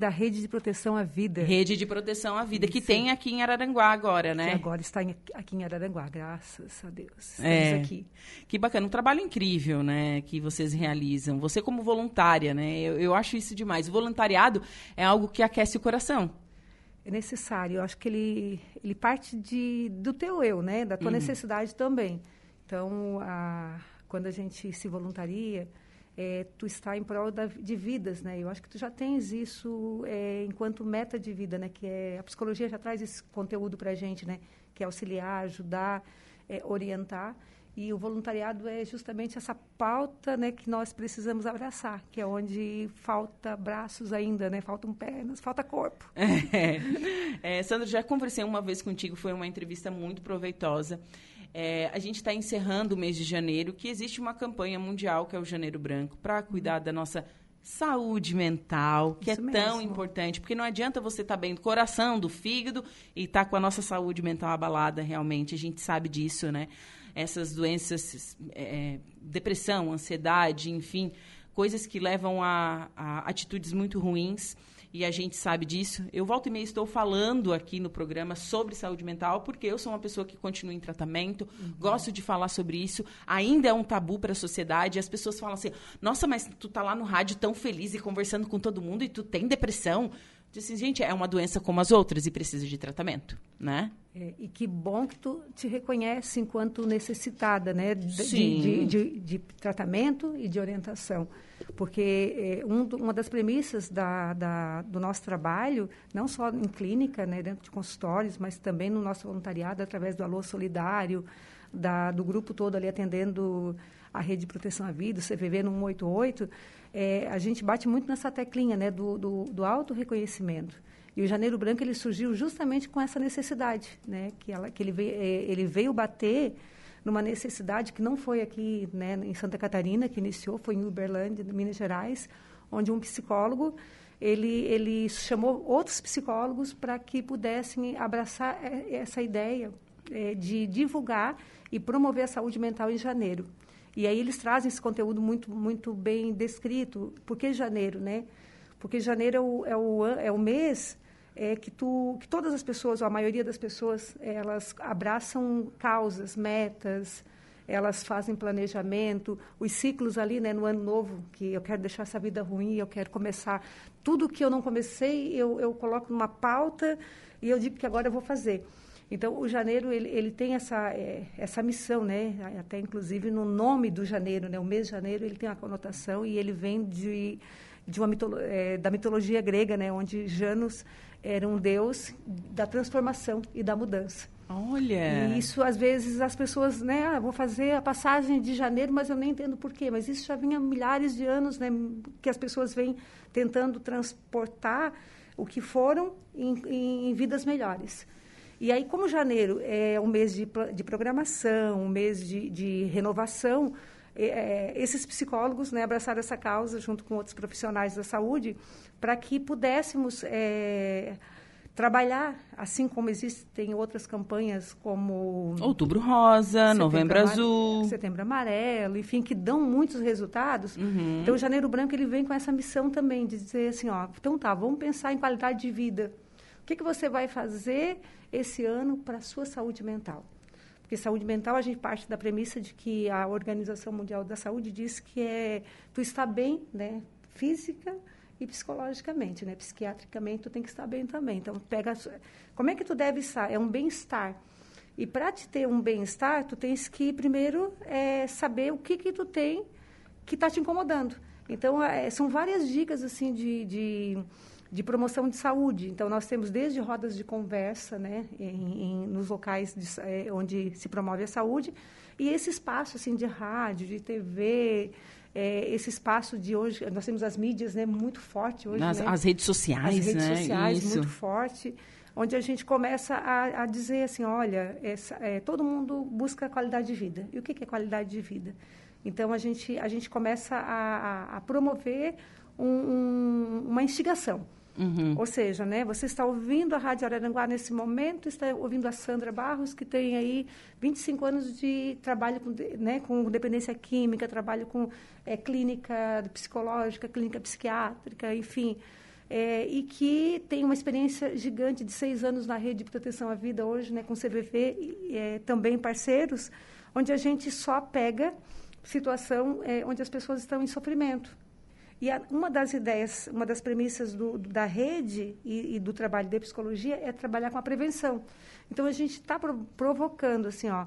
da Rede de Proteção à Vida. Rede de Proteção à Vida, Isso. que tem aqui em Araranguá agora, né? Que agora está em, aqui em Araranguá, graças a Deus. Estamos é, aqui. Que bacana, um trabalho incrível, né, que vocês realizam. Você como voluntária, né? Eu, eu acho isso demais. O voluntariado é algo que aquece o coração. É necessário. Eu acho que ele, ele parte de, do teu eu, né? Da tua uhum. necessidade também. Então, a, quando a gente se voluntaria, é, tu está em prol da, de vidas, né? Eu acho que tu já tens isso é, enquanto meta de vida, né? Que é a psicologia já traz esse conteúdo para a gente, né? Que é auxiliar, ajudar, é, orientar. E o voluntariado é justamente essa pauta, né? Que nós precisamos abraçar, que é onde falta braços ainda, né? Faltam pernas, falta corpo. É. Sandra, já conversei uma vez contigo, foi uma entrevista muito proveitosa. É, a gente está encerrando o mês de janeiro, que existe uma campanha mundial, que é o Janeiro Branco, para cuidar da nossa saúde mental, que Isso é mesmo. tão importante, porque não adianta você estar tá bem do coração, do fígado e estar tá com a nossa saúde mental abalada realmente, a gente sabe disso, né? Essas doenças, é, depressão, ansiedade, enfim, coisas que levam a, a atitudes muito ruins e a gente sabe disso. Eu volto e meia estou falando aqui no programa sobre saúde mental, porque eu sou uma pessoa que continua em tratamento, uhum. gosto de falar sobre isso. Ainda é um tabu para a sociedade. As pessoas falam assim: nossa, mas tu tá lá no rádio tão feliz e conversando com todo mundo e tu tem depressão. Disse, gente, é uma doença como as outras e precisa de tratamento, né? É, e que bom que tu te reconhece enquanto necessitada, né? De, de, de, de tratamento e de orientação. Porque é, um, uma das premissas da, da, do nosso trabalho, não só em clínica, né, dentro de consultórios, mas também no nosso voluntariado, através do Alô Solidário, da, do grupo todo ali atendendo a Rede de Proteção à Vida, o CVV no 188, é, a gente bate muito nessa teclinha né, do, do, do auto-reconhecimento. E o Janeiro Branco ele surgiu justamente com essa necessidade, né, que, ela, que ele, veio, é, ele veio bater numa necessidade que não foi aqui né, em Santa Catarina que iniciou, foi em Uberlândia, Minas Gerais, onde um psicólogo ele, ele chamou outros psicólogos para que pudessem abraçar é, essa ideia é, de divulgar e promover a saúde mental em janeiro. E aí eles trazem esse conteúdo muito, muito bem descrito. Por que janeiro, né? Porque janeiro é o, é o, é o mês é, que, tu, que todas as pessoas, ou a maioria das pessoas, elas abraçam causas, metas, elas fazem planejamento, os ciclos ali, né, no ano novo, que eu quero deixar essa vida ruim, eu quero começar. Tudo que eu não comecei, eu, eu coloco numa pauta e eu digo que agora eu vou fazer. Então, o janeiro, ele, ele tem essa, é, essa missão, né? Até, inclusive, no nome do janeiro, né? O mês de janeiro, ele tem uma conotação e ele vem de, de uma mitolo é, da mitologia grega, né? Onde Janus era um deus da transformação e da mudança. Olha! E isso, às vezes, as pessoas, né? Ah, vou fazer a passagem de janeiro, mas eu nem entendo por quê. Mas isso já vinha milhares de anos, né? Que as pessoas vêm tentando transportar o que foram em, em vidas melhores. E aí, como janeiro é um mês de, de programação, um mês de, de renovação, é, é, esses psicólogos né, abraçaram essa causa junto com outros profissionais da saúde para que pudéssemos é, trabalhar, assim como existem outras campanhas como... Outubro Rosa, Novembro Azul... Setembro Amarelo, enfim, que dão muitos resultados. Uhum. Então, o Janeiro Branco ele vem com essa missão também de dizer assim, ó, então tá, vamos pensar em qualidade de vida. O que, que você vai fazer esse ano para a sua saúde mental. Porque saúde mental, a gente parte da premissa de que a Organização Mundial da Saúde diz que é tu está bem, né, física e psicologicamente, né, psiquiatricamente tu tem que estar bem também. Então, pega como é que tu deve estar? É um bem-estar. E para te ter um bem-estar, tu tens que primeiro é, saber o que que tu tem que está te incomodando. Então, é, são várias dicas assim de, de de promoção de saúde. Então, nós temos desde rodas de conversa, né, em, em, nos locais de, é, onde se promove a saúde, e esse espaço, assim, de rádio, de TV, é, esse espaço de hoje, nós temos as mídias, né, muito forte hoje, Nas, né? As redes sociais, As redes né? sociais, Isso. muito forte, onde a gente começa a, a dizer assim, olha, essa, é, todo mundo busca qualidade de vida. E o que, que é qualidade de vida? Então, a gente, a gente começa a, a, a promover um, um, uma instigação. Uhum. Ou seja, né, você está ouvindo a Rádio Araranguá nesse momento, está ouvindo a Sandra Barros, que tem aí 25 anos de trabalho com, né, com dependência química, trabalho com é, clínica psicológica, clínica psiquiátrica, enfim. é, e que tem uma experiência gigante de seis anos na rede de proteção à vida hoje, né, com CVV, é, também parceiros, onde a gente só pega situação é, onde as pessoas estão em sofrimento. E a, uma das ideias, uma das premissas do, da rede e, e, do trabalho de psicologia é trabalhar com a prevenção. Então a gente está pro, provocando assim, ó,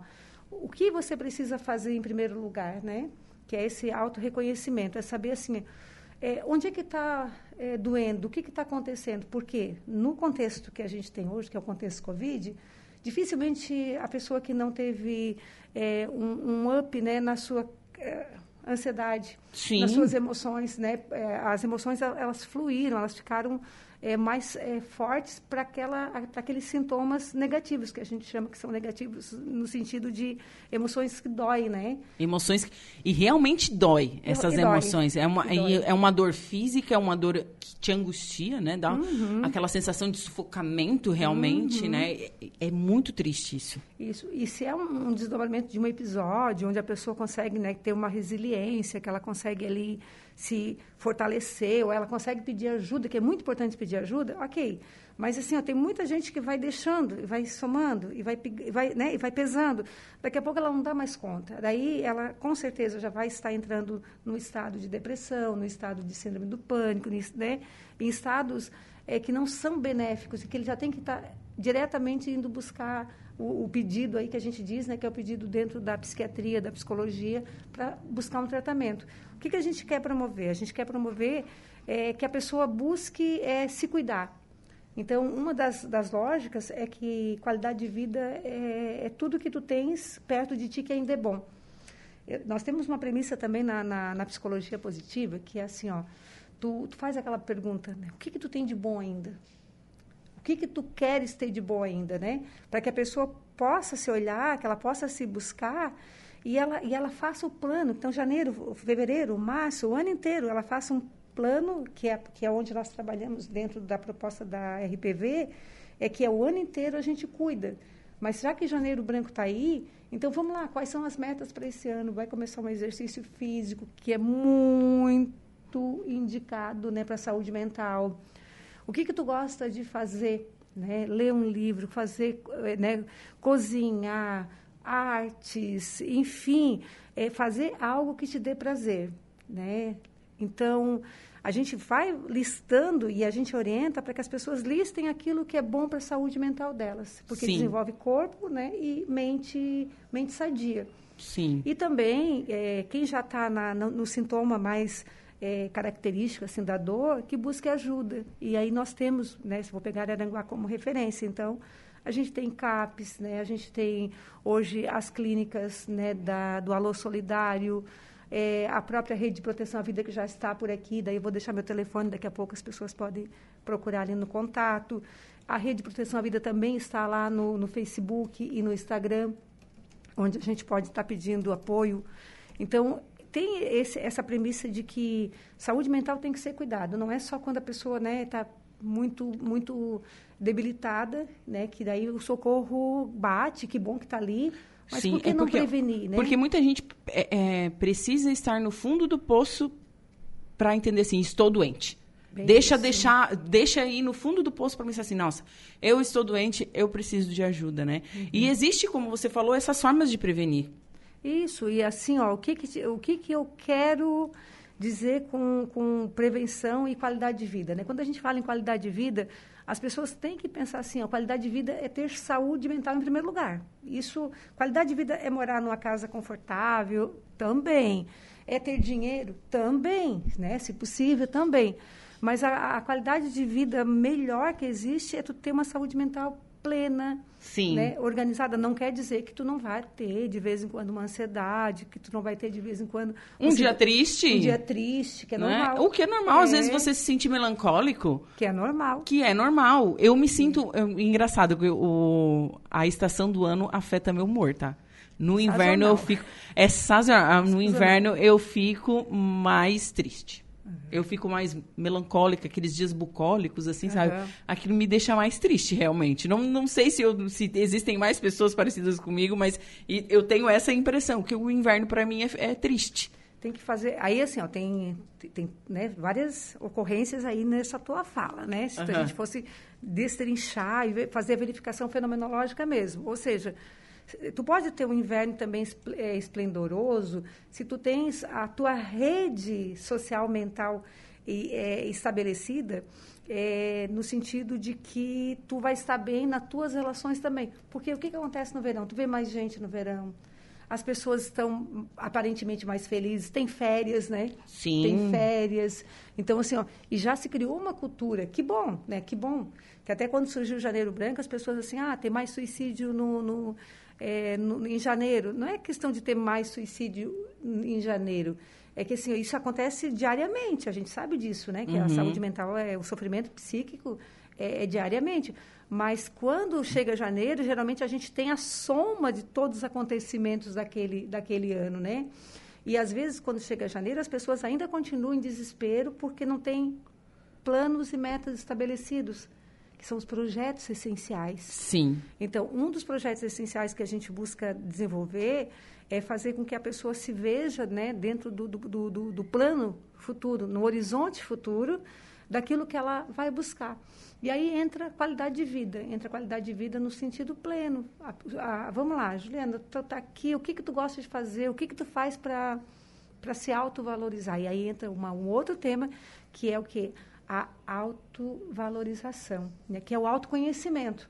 o que você precisa fazer em primeiro lugar, né? Que é esse auto-reconhecimento, é saber assim, é, onde é que está é, doendo, o que está acontecendo? Porque no contexto que a gente tem hoje, que é o contexto Covid, dificilmente a pessoa que não teve é, um, um, up né, na sua é, ansiedade, Sim. nas suas emoções, né, é, as emoções elas fluíram, elas ficaram é, mais é, fortes para aqueles sintomas negativos, que a gente chama que são negativos no sentido de emoções que doem, né? Emoções... E realmente dói essas e emoções. Dói. É, uma, é uma dor física, é uma dor que te angustia, né? Dá uhum. aquela sensação de sufocamento realmente, uhum. né? É, é, muito triste isso. Isso. E se é um, um desdobramento de um episódio onde a pessoa consegue né, ter uma resiliência, que ela consegue ali se fortalecer, ou ela consegue pedir ajuda, que é muito importante pedir ajuda, ok. Mas assim, ó, tem muita gente que vai deixando, vai somando, e vai, vai, né, e vai pesando. Daqui a pouco ela não dá mais conta. Daí ela, com certeza, já vai estar entrando no estado de depressão, no estado de síndrome do pânico, né, em estados é, que não são benéficos e que ele já tem que estar diretamente indo buscar o, o, pedido aí que a gente diz, né, que é o pedido dentro da psiquiatria, da psicologia, para buscar um tratamento que, que a gente quer promover? A gente quer promover é, que a pessoa busque é, se cuidar. Então, uma das, das, lógicas é que qualidade de vida é, é, tudo que tu tens perto de ti que ainda é bom. Eu, nós temos uma premissa também na, na, na, psicologia positiva, que é assim, ó, tu, tu faz aquela pergunta, né? o que, que tu tem de bom ainda? O que, que tu queres ter de bom ainda, né? Para que a pessoa possa se olhar, que ela possa se buscar e ela, e ela faça o plano. Então, janeiro, fevereiro, março, o ano inteiro, ela faça um plano, que é, que é onde nós trabalhamos dentro da proposta da RPV, é que é o ano inteiro a gente cuida. Mas será que janeiro branco está aí? Então vamos lá, quais são as metas para esse ano? Vai começar um exercício físico que é muito indicado né, para a saúde mental. O que, que tu gosta de fazer? Né? Ler um livro, fazer, né, cozinhar, artes, enfim, é fazer algo que te dê prazer, né? Então, a gente vai listando e a gente orienta para que as pessoas listem aquilo que é bom para a saúde mental delas, porque Sim. desenvolve corpo, né, e mente, mente sadia. Sim. E também é, quem já está no, no, sintoma mais é, característico assim da dor, que busque ajuda. E aí nós temos, né, se vou pegar Aranguá como referência, então a gente tem CAPES, né? a gente tem hoje as clínicas né, da, do Alô Solidário, é, a própria rede de proteção à vida que já está por aqui, daí eu vou deixar meu telefone, daqui a pouco as pessoas podem procurar ali no contato. A rede de proteção à vida também está lá no, no Facebook e no Instagram, onde a gente pode estar pedindo apoio. Então, tem esse, essa premissa de que saúde mental tem que ser cuidado, não é só quando a pessoa está né, tá muito, muito debilitada, né? Que daí o socorro bate, que bom que está ali. Mas Sim, por que é não prevenir, né? Porque muita gente é, é, precisa estar no fundo do poço para entender assim, estou doente. Bem deixa isso. deixar, deixa ir no fundo do poço para pensar assim, nossa, eu estou doente, eu preciso de ajuda, né? Uhum. E existe, como você falou, essas formas de prevenir. Isso, e assim, ó, o que que, o que, que eu quero dizer com, com prevenção e qualidade de vida, né? Quando a gente fala em qualidade de vida, as pessoas têm que pensar assim, a qualidade de vida é ter saúde mental em primeiro lugar. Isso, qualidade de vida é morar numa casa confortável, também. É ter dinheiro, também, né? Se possível, também. Mas a, a qualidade de vida melhor que existe é tu ter uma saúde mental plena, Sim. Né, organizada. Não quer dizer que tu não vai ter de vez em quando uma ansiedade, que tu não vai ter de vez em quando... Um dia triste. Um dia triste, que é normal. É? O que é normal. É. Às vezes você se sente melancólico. Que é normal. Que é normal. Eu me sinto... Eu, engraçado, o, a estação do ano afeta meu humor, tá? No inverno eu fico... É sazonal. No inverno eu fico mais triste. Eu fico mais melancólica, aqueles dias bucólicos, assim, uhum. sabe? Aquilo me deixa mais triste, realmente. Não, não sei se, eu, se existem mais pessoas parecidas comigo, mas eu tenho essa impressão, que o inverno, para mim, é, é triste. tem que fazer. Aí, assim, ó, tem, tem né, várias ocorrências aí nessa tua fala, né? Se uhum. a gente fosse destrinchar e fazer a verificação fenomenológica mesmo. Ou seja, tu pode ter um inverno também é, esplendoroso se tu tens a tua rede social mental é, estabelecida é, no sentido de que tu vai estar bem nas tuas relações também. Porque o que, que acontece no verão? Tu vê mais gente no verão as pessoas estão aparentemente mais felizes, tem férias, né? Sim. Tem férias. Então, assim, ó, e já se criou uma cultura, que bom, né? Que bom. Que até quando surgiu o Janeiro Branco, as pessoas assim, ah, tem mais suicídio no, no, é, no, em janeiro. Não é questão de ter mais suicídio em janeiro. É que, assim, isso acontece diariamente, a gente sabe disso, né? Que uhum. a saúde mental, é o sofrimento psíquico é, é diariamente. Mas quando chega janeiro, geralmente a gente tem a soma de todos os acontecimentos daquele, daquele ano, né? E às vezes, quando chega janeiro, as pessoas ainda continuam em desespero porque não têm planos e metas estabelecidos, que são os projetos essenciais. Sim. Então, um dos projetos essenciais que a gente busca desenvolver é fazer com que a pessoa se veja né, dentro do, do, do, do plano futuro, no horizonte futuro, daquilo que ela vai buscar. E aí entra qualidade de vida, entra qualidade de vida no sentido pleno. Vamos lá, Juliana, tu tá aqui, o que que tu gosta de fazer? O que que tu faz para para se autovalorizar? E aí entra uma, um outro tema que é o que a autovalorização, né? que é o autoconhecimento.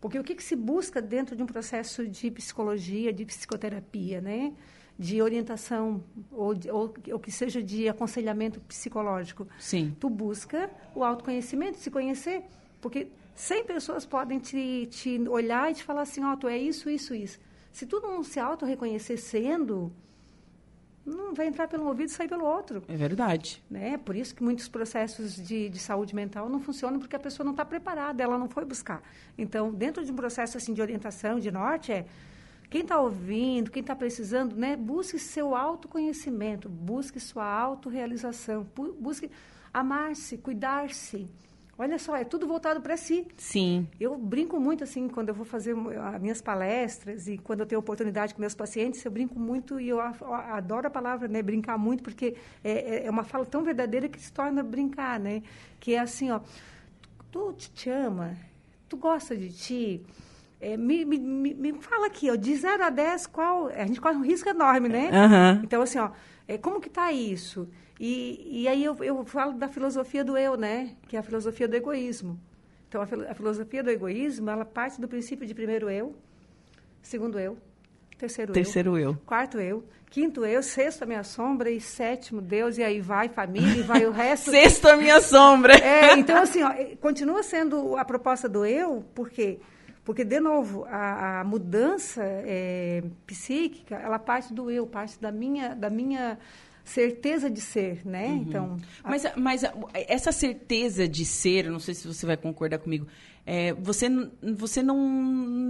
Porque o que, que se busca dentro de um processo de psicologia, de psicoterapia, né? de orientação ou, ou, ou, que seja de aconselhamento psicológico. Sim. Tu busca o autoconhecimento, se conhecer, porque 100 pessoas podem te, te olhar e te falar assim, ó, oh, tu é isso, isso, isso. Se tu não se auto-reconhecer sendo, não vai entrar pelo ouvido e sair pelo outro. É verdade. Né? Por isso que muitos processos de, de saúde mental não funcionam porque a pessoa não está preparada, ela não foi buscar. Então, dentro de um processo assim de orientação, de norte, é quem está ouvindo, quem está precisando, né, busque seu autoconhecimento, busque sua autorrealização, busque amar-se, cuidar-se. Olha só, é tudo voltado para si. Sim. Eu brinco muito assim quando eu vou fazer as minhas palestras e quando eu tenho oportunidade com meus pacientes, eu brinco muito e eu adoro a palavra, né, brincar muito, porque é, é, é uma fala tão verdadeira que se torna brincar, né? Que é assim, ó, tu te ama, tu gosta de ti, é, me, me, me, fala aqui, ó, de 0 a 10, qual. A gente corre um risco enorme, né? Uhum. Então, assim, ó, é, como que está isso? E, e aí eu, eu falo da filosofia do eu, né? Que é a filosofia do egoísmo. Então, a, a filosofia do egoísmo, ela parte do princípio de primeiro eu, segundo eu, terceiro, terceiro eu, eu, quarto eu, quinto eu, sexto a minha sombra e sétimo Deus, e aí vai família e vai o resto. sexto a minha sombra. É, então assim, ó, continua sendo a proposta do eu, porque porque, de novo, a, a mudança é, psíquica, ela parte do eu, parte da minha, da minha certeza de ser, né? Uhum. Então, a... mas, mas essa certeza de ser, não sei se você vai concordar comigo, é, você, você não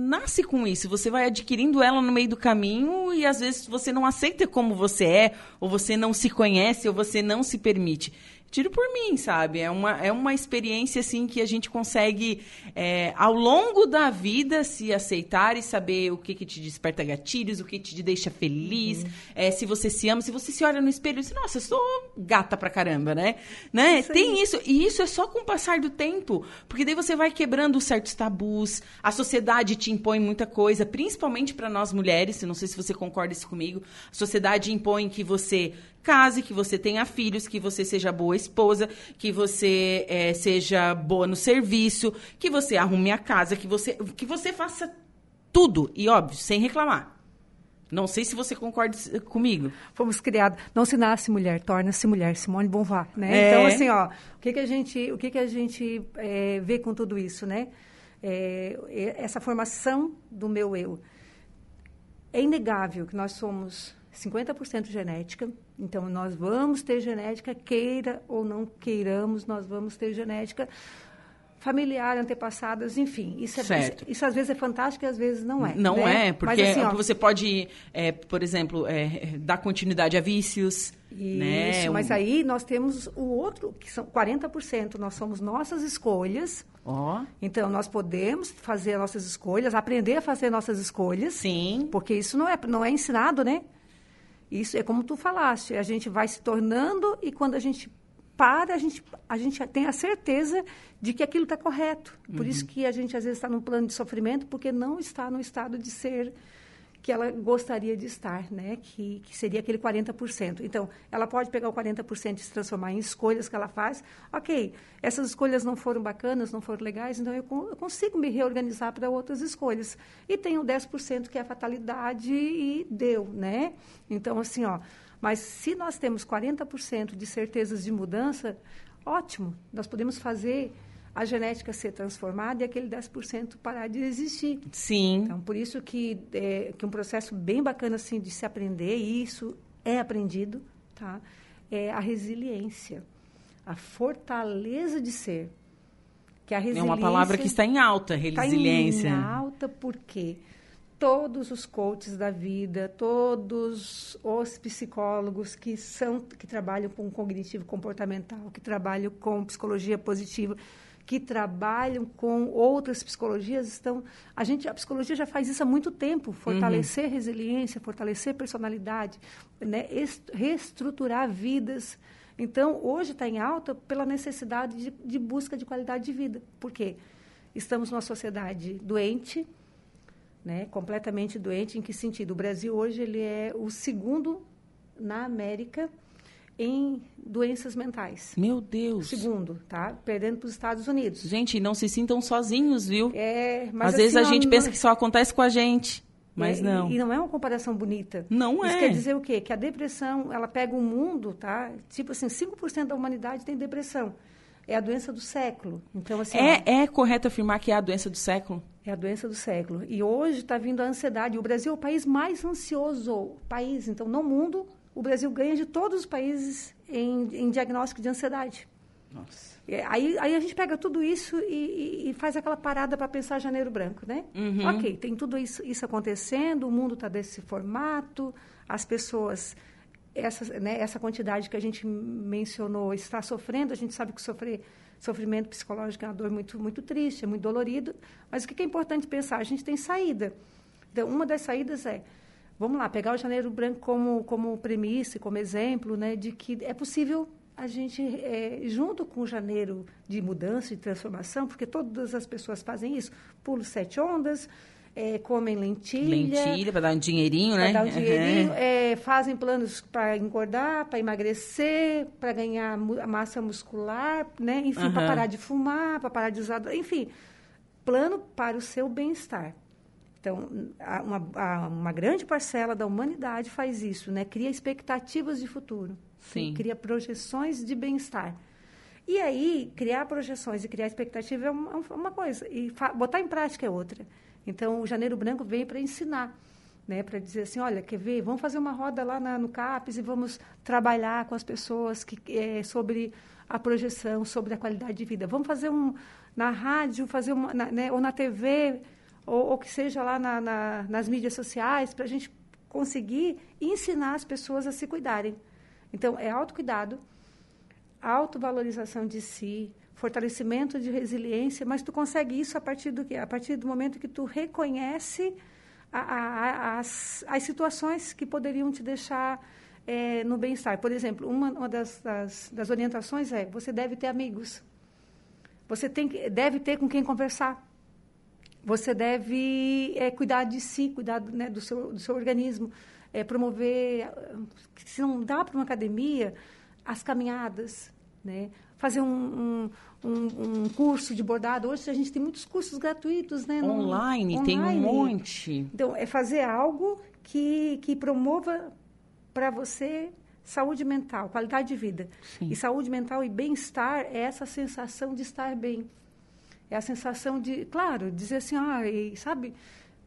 nasce com isso, você vai adquirindo ela no meio do caminho e às vezes você não aceita como você é, ou você não se conhece, ou você não se permite tiro por mim, sabe? É uma, é uma experiência, assim, que a gente consegue, é, ao longo da vida, se aceitar e saber o que, que te desperta gatilhos, o que te deixa feliz, uhum. é, se você se ama, se você se olha no espelho e diz, nossa, eu sou gata pra caramba, né? né? Isso Tem isso. E isso é só com o passar do tempo, porque daí você vai quebrando certos tabus, a sociedade te impõe muita coisa, principalmente para nós mulheres, não sei se você concorda isso comigo, a sociedade impõe que você case, que você tenha filhos, que você seja boa esposa, que você é, seja boa no serviço, que você arrume a casa, que você, que você faça tudo. E, óbvio, sem reclamar. Não sei se você concorda comigo. Fomos criados. Não se nasce mulher, torna-se mulher. Simone Bonvar, né? É. Então, assim, ó, o que, que a gente, o que que a gente é, vê com tudo isso, né? É, essa formação do meu eu. É inegável que nós somos 50% genética. Então, nós vamos ter genética, queira ou não queiramos, nós vamos ter genética familiar, antepassadas, enfim. Isso, é, isso, isso, às vezes é fantástico e às vezes não é. Não né? é, porque Mas, assim, ó, você pode, é, por exemplo, é, dar continuidade a vícios. Né? Isso, né? mas aí nós temos o outro, que são 40%, nós somos nossas escolhas. Oh. Então, nós podemos fazer nossas escolhas, aprender a fazer nossas escolhas. Sim. Porque isso não é, não é ensinado, né? Isso é como tu falaste, a gente vai se tornando e quando a gente para, a gente, a gente tem a certeza de que aquilo está correto. Por uhum. isso que a gente às vezes está num plano de sofrimento, porque não está no estado de ser que ela gostaria de estar, né? Que, que seria aquele 40%. Então, ela pode pegar o 40% e se transformar em escolhas que ela faz. Ok, essas escolhas não foram bacanas, não foram legais, então eu, eu consigo me reorganizar para outras escolhas. E tenho 10% que é a fatalidade e deu, né? Então, assim, ó. Mas se nós temos 40% de certezas de mudança, ótimo, nós podemos fazer a genética ser transformada e aquele 10% parar de existir. Sim. Então, por isso que, é, que um processo bem bacana assim, de se aprender, e isso é aprendido, tá? é a resiliência, a fortaleza de ser. Que a resiliência, é uma palavra que está em alta, resiliência. Está em alta porque todos os coaches da vida, todos os psicólogos que são que trabalham com cognitivo comportamental, que trabalham com psicologia positiva, que trabalham com outras psicologias estão a gente a psicologia já faz isso há muito tempo fortalecer uhum. resiliência fortalecer personalidade né reestruturar vidas então hoje está em alta pela necessidade de, de, busca de qualidade de vida por quê estamos numa sociedade doente né completamente doente em que sentido o Brasil hoje ele é o segundo na América em doenças mentais. Meu Deus. Segundo, tá? Perdendo para os Estados Unidos. Gente, não se sintam sozinhos, viu? É, mas Às assim, vezes a gente não, pensa que só acontece com a gente. Mas é, não. E, e, não é uma comparação bonita. Não Isso é. Isso quer dizer o quê? Que a depressão, ela pega o mundo, tá? Tipo assim, 5% da humanidade tem depressão. É a doença do século. Então, assim, é, é correto afirmar que é a doença do século? É a doença do século. E hoje está vindo a ansiedade. O Brasil é o país mais ansioso país. Então, no mundo, o Brasil ganha de todos os países em, em diagnóstico de ansiedade. Nossa. Aí, aí a gente pega tudo isso e, e faz aquela parada para pensar janeiro branco, né? Uhum. Ok, tem tudo isso, isso acontecendo, o mundo está desse formato, as pessoas, essa, né, essa quantidade que a gente mencionou está sofrendo, a gente sabe que sofrer sofrimento psicológico é uma dor muito, muito triste, é muito dolorido, mas o que é importante pensar? A gente tem saída. Então, uma das saídas é vamos lá, pegar o Janeiro Branco como, como premissa, como exemplo, né, de que é possível a gente, é, junto com o janeiro de mudança e transformação, porque todas as pessoas fazem isso, pulam sete ondas, é, comem lentilha. Lentilha, para dar um dinheirinho, né? Dar um dinheirinho, uhum. é, fazem planos para engordar, para emagrecer, para ganhar massa muscular, né? Enfim, uhum. para parar de fumar, para parar de usar. Enfim, plano para o seu bem-estar. Então, uma, uma grande parcela da humanidade faz isso, né? Cria expectativas de futuro. Sim. Cria projeções de bem-estar. E aí, criar projeções e criar expectativa é uma, uma coisa, e botar em prática é outra. Então, o Janeiro Branco veio para ensinar, né? para dizer assim, olha, quer ver, vamos fazer uma roda lá na, no CAPES e vamos trabalhar com as pessoas que, é, sobre a projeção, sobre a qualidade de vida. Vamos fazer um, na rádio, fazer uma, na, né, ou na TV, ou, ou que seja lá na, na, nas mídias sociais, para a gente conseguir ensinar as pessoas a se cuidarem. Então, é autocuidado, autovalorização de si, fortalecimento de resiliência, mas tu consegue isso a partir do que? A partir do momento que tu reconhece a, a, as, as situações que poderiam te deixar é, no bem-estar. Por exemplo, uma, uma das, das, das, orientações é: você deve ter amigos. Você tem, deve ter com quem conversar você deve é, cuidar de si, cuidar né, do, seu, do seu organismo, é, promover, se não dá para uma academia, as caminhadas, né? fazer um, um, um, um, curso de bordado. Hoje a gente tem muitos cursos gratuitos, né? No, online, online, tem um monte. Então, é fazer algo que, que promova para você saúde mental, qualidade de vida. Sim. E saúde mental e bem-estar é essa sensação de estar bem. É a sensação de, claro, dizer assim, ah, sabe,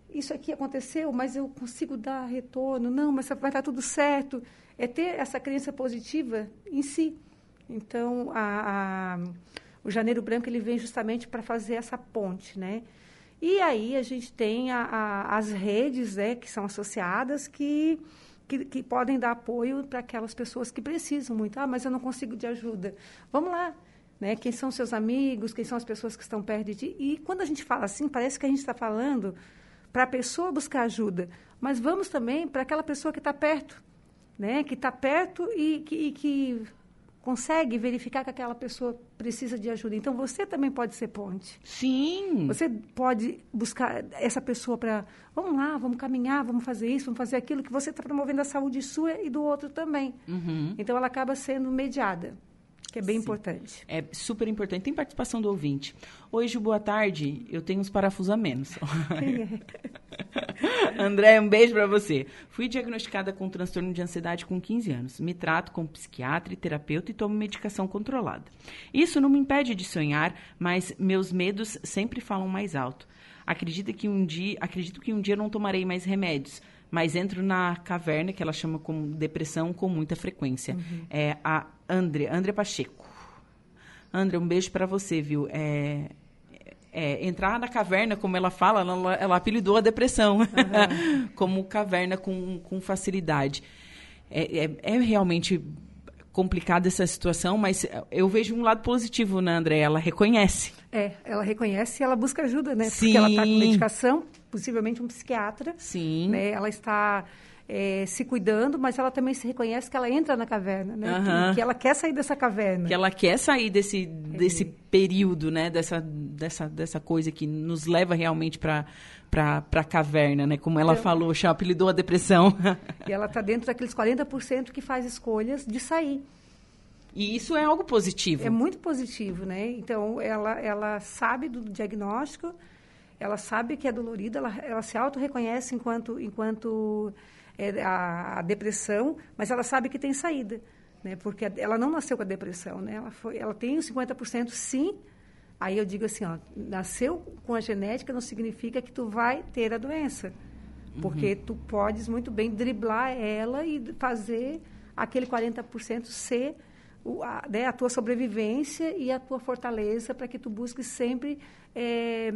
isso aqui aconteceu, mas eu consigo dar retorno, não, mas vai estar tudo certo. É ter essa crença positiva em si. Então, a, a, o Janeiro Branco ele vem justamente para fazer essa ponte, né? E aí a gente tem a, as redes, né, que são associadas, que, que, que podem dar apoio para aquelas pessoas que precisam muito. Ah, mas eu não consigo de ajuda. Vamos lá, né? Quem são seus amigos, quem são as pessoas que estão perto de ti. E quando a gente fala assim, parece que a gente está falando para a pessoa buscar ajuda, mas vamos também para aquela pessoa que está perto. né? Que está perto e que, e que consegue verificar que aquela pessoa precisa de ajuda. Então, você também pode ser ponte. Sim. Você pode buscar essa pessoa para, vamos lá, vamos caminhar, vamos fazer isso, vamos fazer aquilo, que você está promovendo a saúde sua e do outro também. Uhum. Então, ela acaba sendo mediada que é bem Sim. importante. É super importante. Tem participação do ouvinte. Oi, Ju, boa tarde. Eu tenho uns parafusos a menos. André, um beijo para você. Fui diagnosticada com transtorno de ansiedade com 15 anos. Me trato com psiquiatra e terapeuta e tomo medicação controlada. Isso não me impede de sonhar, mas meus medos sempre falam mais alto. Acredito que um dia, acredito que um dia não tomarei mais remédios, mas entro na caverna que ela chama como depressão com muita frequência. Uhum. É a André, André Pacheco. André, um beijo para você, viu? É, é, entrar na caverna, como ela fala, ela, ela apelidou a depressão Uhum. como caverna com, com facilidade. É, é, é realmente complicada essa situação, mas eu vejo um lado positivo na André, ela reconhece. É, ela reconhece e ela busca ajuda, né? Sim. Porque ela está com medicação, possivelmente um psiquiatra. Sim. Né? Ela está é, se cuidando, mas ela também se reconhece que ela entra na caverna, né? Que, que ela quer sair dessa caverna. Que ela quer sair desse, desse período, né? Dessa, dessa, dessa coisa que nos leva realmente para para a caverna, né? Como ela Então- falou, já apelidou a depressão. E ela está dentro daqueles 40% que faz escolhas de sair. e isso é algo positivo. É muito positivo, né? Então, ela, ela sabe do diagnóstico, ela sabe que é dolorida, ela, ela se auto-reconhece enquanto, enquanto é, a, a depressão, mas ela sabe que tem saída, né? Porque ela não nasceu com a depressão, né? Ela, foi, ela tem os 50% sim, aí eu digo assim, ó, nasceu com a genética não significa que tu vai ter a doença, porque tu podes muito bem driblar ela e fazer aquele 40% ser o- a, né, a tua sobrevivência e a tua fortaleza para que tu busque sempre eh,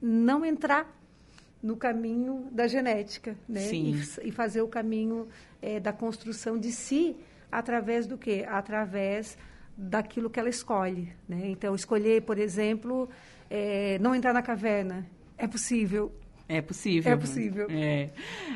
não entrar no caminho da genética, né? E, e fazer o caminho eh, da construção de si através do quê? Através daquilo que ela escolhe, né? Então, escolher, por exemplo, eh, não entrar na caverna. É possível. É possível. É possível. É.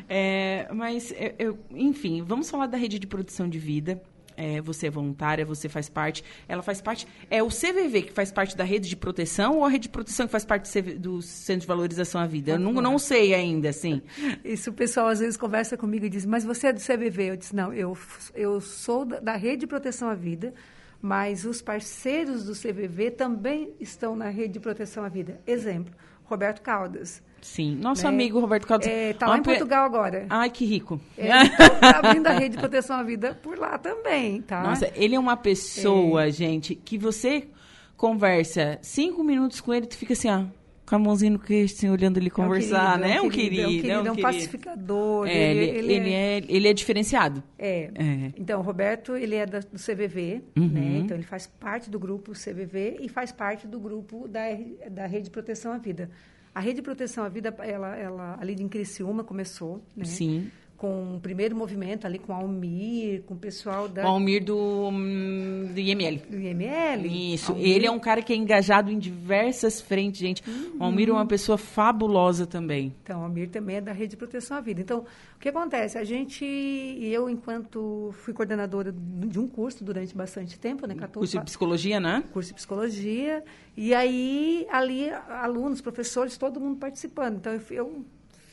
É, mas, eu, eu- enfim, vamos falar da rede de produção de vida. É, você é voluntária, você faz parte. Ela faz parte. É o CVV que faz parte da rede de proteção ou a rede de proteção que faz parte do, CV do Centro de Valorização à Vida? Eu não, não sei ainda, assim. Isso o pessoal às vezes conversa comigo e diz, mas você é do CVV? Eu disse, não, eu, eu sou da, da Rede de Proteção à Vida, mas os parceiros do CVV também estão na Rede de Proteção à Vida. Exemplo, Roberto Caldas. Sim. Nosso né? amigo Roberto Caldas. Está Uma lá em Portugal agora. Ai, que rico. Está abrindo a Rede de Proteção à Vida por lá também, tá? Nossa, ele é uma pessoa, gente, que você conversa cinco minutos com ele, tu fica assim, ó, com a mãozinha no queixo, assim, olhando ele conversar, né? É um querido, é um querido, é um, querido. pacificador. É, ele, ele, é, ele é diferenciado. É. É. Então, o Roberto, ele é do CVV, Uhum. né? Então, ele faz parte do grupo CVV e faz parte do grupo da, da Rede de Proteção à Vida. A Rede de Proteção à Vida, ela, ela ali em Criciúma começou, né? Sim. Com o primeiro movimento ali com a Almir, com o pessoal da, O Almir do, hum, do IML. do IML. Isso, Almir. ele é um cara que é engajado em diversas frentes, gente. O Almir é uma pessoa fabulosa também. Então, a Almir também é da Rede de Proteção à Vida. Então, o que acontece? A gente, eu, enquanto fui coordenadora de um curso durante bastante tempo, né? 14, Curso de psicologia, né? curso de psicologia, e aí ali alunos, professores, todo mundo participando. Então eu, eu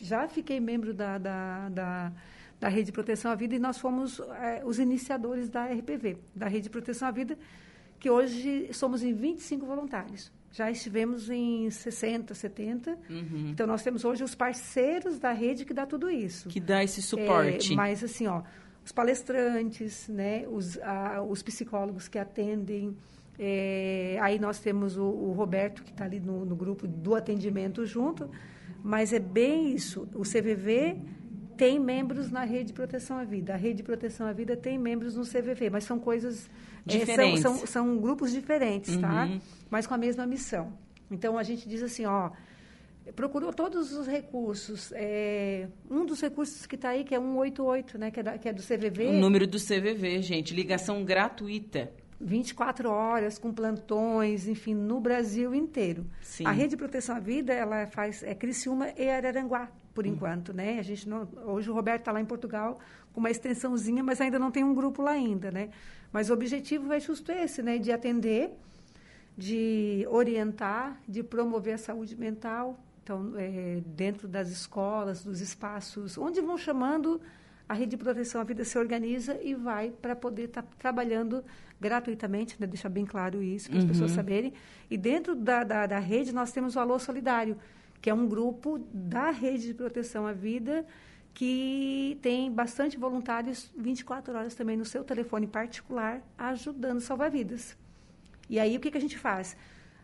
já fiquei membro da, da, da, da Rede de Proteção à Vida e nós fomos eh, os iniciadores da RPV, da Rede de Proteção à Vida, que hoje somos em 25 voluntários. Já estivemos em 60, 70. Então nós temos hoje os parceiros da rede que dá tudo isso. Que dá esse suporte. É, mas assim, ó, os palestrantes, né, os, a- os psicólogos que atendem. é, aí nós temos o, o Roberto, que está ali no, no grupo do atendimento junto. Mas é bem isso. O CVV tem membros na Rede de Proteção à Vida. A Rede de Proteção à Vida tem membros no CVV, mas são coisas... é, são- Diferentes. são, são grupos diferentes, tá? Uhum. Mas com a mesma missão. Então, a gente diz assim, ó procurou todos os recursos. É, um dos recursos que está aí, que é 188, né, que é, da- que é do CVV. O número do CVV, gente, ligação gratuita. 24 horas, com plantões, enfim, no Brasil inteiro. Sim. A Rede de Proteção à Vida, ela faz é Criciúma e Araranguá, por hum. enquanto, né? A gente não, hoje o Roberto está lá em Portugal com uma extensãozinha, mas ainda não tem um grupo lá ainda, né? Mas o objetivo é justo esse, né? De atender, de orientar, de promover a saúde mental, então, é, dentro das escolas, dos espaços, onde vão chamando a rede de proteção à vida se organiza e vai para poder estar tá trabalhando gratuitamente, né? deixar bem claro isso para as uhum. pessoas saberem. E dentro da, da, da, rede nós temos o Alô Solidário, que é um grupo da rede de proteção à vida que tem bastante voluntários 24 horas também no seu telefone particular ajudando a salvar vidas. E aí o que, que a gente faz?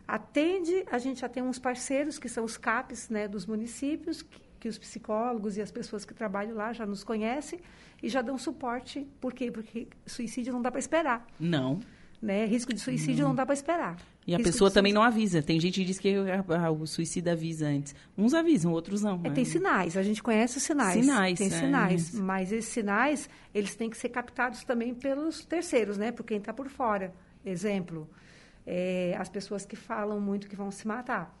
Atende, a gente já tem uns parceiros que são os CAPs né, dos municípios, que, que os psicólogos e as pessoas que trabalham lá já nos conhecem e já dão suporte. Por quê? Porque suicídio não dá para esperar. Não. Né? Risco de suicídio não, não dá para esperar. E a Risco pessoa também não avisa. Tem gente que diz que o suicida avisa antes. Uns avisam, outros não. É, né? Tem sinais, a gente conhece os sinais. Sinais. Tem é. sinais. Mas esses sinais, eles têm que ser captados também pelos terceiros, né? Por quem está por fora. Exemplo, é, as pessoas que falam muito que vão se matar.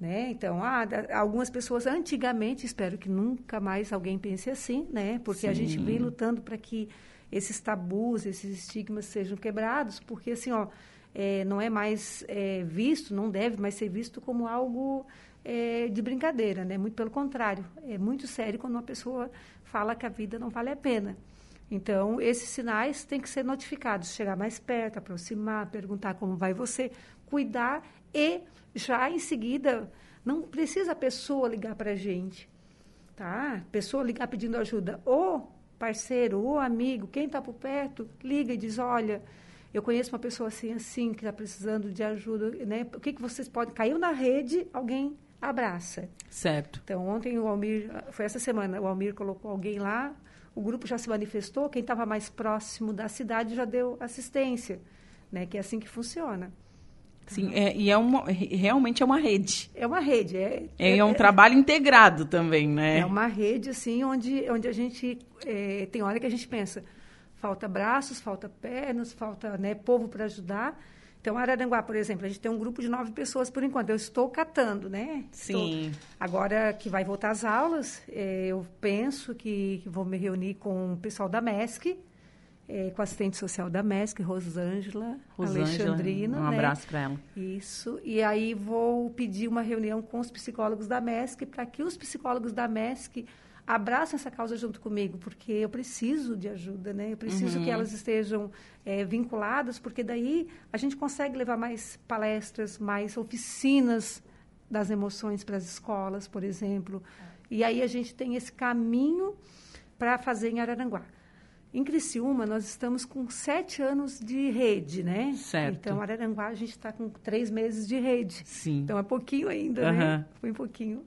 Né? Então, ah, algumas pessoas antigamente, espero que nunca mais alguém pense assim, né? Porque Sim. a gente vem lutando para que esses tabus, esses estigmas sejam quebrados, porque assim, ó, é, não é mais é, visto, não deve mais ser visto como algo é, de brincadeira, né? Muito pelo contrário, é muito sério quando uma pessoa fala que a vida não vale a pena. Então, esses sinais têm que ser notificados, chegar mais perto, aproximar, perguntar como vai você, cuidar e já em seguida, não precisa a pessoa ligar para a gente, tá? Pessoa ligar pedindo ajuda. Ou parceiro, ou amigo, quem está por perto, liga e diz, olha, eu conheço uma pessoa assim, assim, que está precisando de ajuda, né? O que, que vocês podem... Caiu na rede, alguém abraça. Certo. Então, ontem o Almir, foi essa semana, o Almir colocou alguém lá, o grupo já se manifestou, quem estava mais próximo da cidade já deu assistência, né? Que é assim que funciona. Sim, é, e é uma, realmente é uma rede. É uma rede. É, é, é um trabalho integrado também, né? É uma rede, assim, onde, onde a gente... É, tem hora que a gente pensa, falta braços, falta pernas, falta né, povo para ajudar. Então, Araranguá, por exemplo, a gente tem um grupo de nove pessoas por enquanto. Eu estou catando, né? Sim. Estou... Agora que vai voltar às aulas, é, eu penso que, que vou me reunir com o pessoal da MESC, é, com a assistente social da MESC, Rosângela, Alexandrina. Um né? abraço para ela. Isso. E aí vou pedir uma reunião com os psicólogos da MESC para que os psicólogos da MESC abracem essa causa junto comigo, porque eu preciso de ajuda, né? Eu preciso uhum. que elas estejam é, vinculadas, porque daí a gente consegue levar mais palestras, mais oficinas das emoções para as escolas, por exemplo. E aí a gente tem esse caminho para fazer em Araranguá. Em Criciúma, nós estamos com sete anos de rede, né? Certo. Então, Araranguá, a gente está com três meses de rede. Sim. Então, é pouquinho ainda, uhum. né? Foi um pouquinho.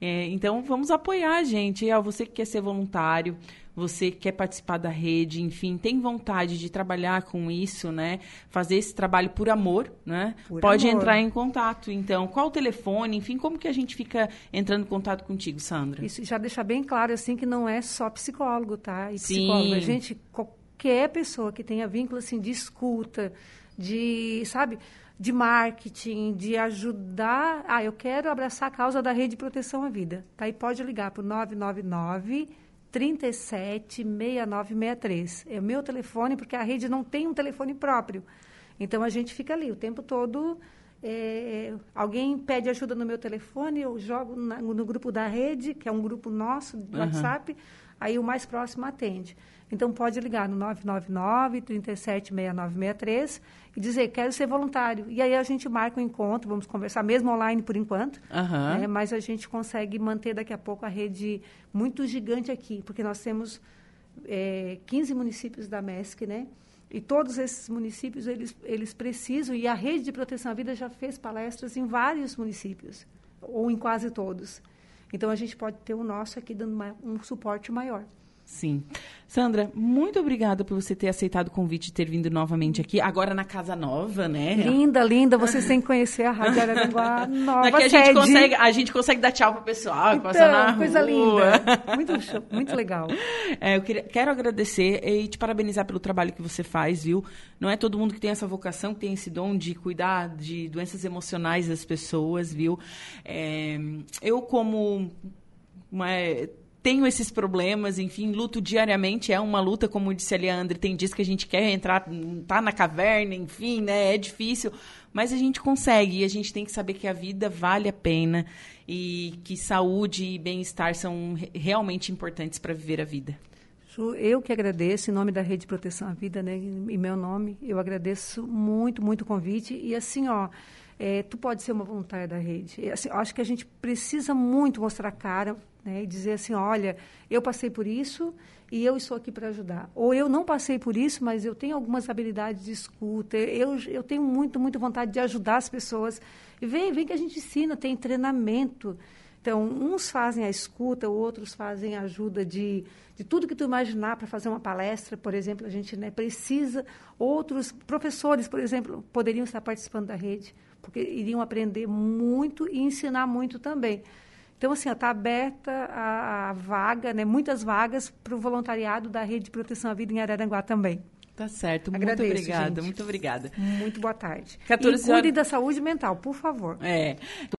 É, então, vamos apoiar a gente. É, você que quer ser voluntário, você quer participar da rede, enfim, tem vontade de trabalhar com isso, né? Fazer esse trabalho por amor, né? Por Pode amor. entrar em contato. Então, qual o telefone? Enfim, como que a gente fica entrando em contato contigo, Sandra? Isso já deixar bem claro, assim, que não é só psicólogo, tá? E psicólogo, a gente, qualquer pessoa que tenha vínculo, assim, de escuta, de, sabe de marketing, de ajudar. Ah, eu quero abraçar a causa da rede de proteção à vida. Tá? E pode ligar para o 999 37 6963. É o meu telefone, porque a rede não tem um telefone próprio. Então, a gente fica ali o tempo todo. É, alguém pede ajuda no meu telefone, eu jogo na, no grupo da rede, que é um grupo nosso do uhum. WhatsApp, aí o mais próximo atende. Então, pode ligar no 999 376963 e dizer, quero ser voluntário. E aí a gente marca um encontro, vamos conversar, mesmo online por enquanto, uhum. né? mas a gente consegue manter daqui a pouco a rede muito gigante aqui, porque nós temos é, 15 municípios da MESC, né? E todos esses municípios, eles, eles precisam, e a rede de proteção à vida já fez palestras em vários municípios, ou em quase todos. Então, a gente pode ter o nosso aqui dando uma, um suporte maior. Sim. Sandra, muito obrigada por você ter aceitado o convite e ter vindo novamente aqui, agora na Casa Nova, né? Linda, linda. Vocês têm que conhecer a Rádio Araranguá nova Aqui a gente, consegue, a gente consegue dar tchau pro pessoal, então, passar na coisa rua. linda. Muito, muito legal. É, eu queria, quero agradecer e te parabenizar pelo trabalho que você faz, viu? Não é todo mundo que tem essa vocação, que tem esse dom de cuidar de doenças emocionais das pessoas, viu? É, eu, como uma tenho esses problemas, enfim, luto diariamente, é uma luta, como disse a Leandre, tem dias que a gente quer entrar, tá na caverna, enfim, né, é difícil, mas a gente consegue e a gente tem que saber que a vida vale a pena e que saúde e bem-estar são realmente importantes para viver a vida. Eu que agradeço, em nome da Rede Proteção à Vida, né, em meu nome, eu agradeço muito, muito o convite e assim, ó, é, tu pode ser uma voluntária da rede. Assim, acho que a gente precisa muito mostrar a cara, né, e dizer assim, olha, eu passei por isso e eu estou aqui para ajudar. Ou eu não passei por isso, mas eu tenho algumas habilidades de escuta, eu, eu tenho muito, muito vontade de ajudar as pessoas. E vem, vem que a gente ensina, tem treinamento. Então, uns fazem a escuta, outros fazem a ajuda de, de tudo que tu imaginar para fazer uma palestra, por exemplo, a gente né, precisa. Outros professores, por exemplo, poderiam estar participando da rede, porque iriam aprender muito e ensinar muito também. Então, assim, está aberta a, a, vaga, né, muitas vagas para o voluntariado da Rede de Proteção à Vida em Araranguá também. Tá certo. Agradeço, muito obrigada, gente. muito obrigada. Muito boa tarde. 14 e cuidem da saúde mental, por favor. É.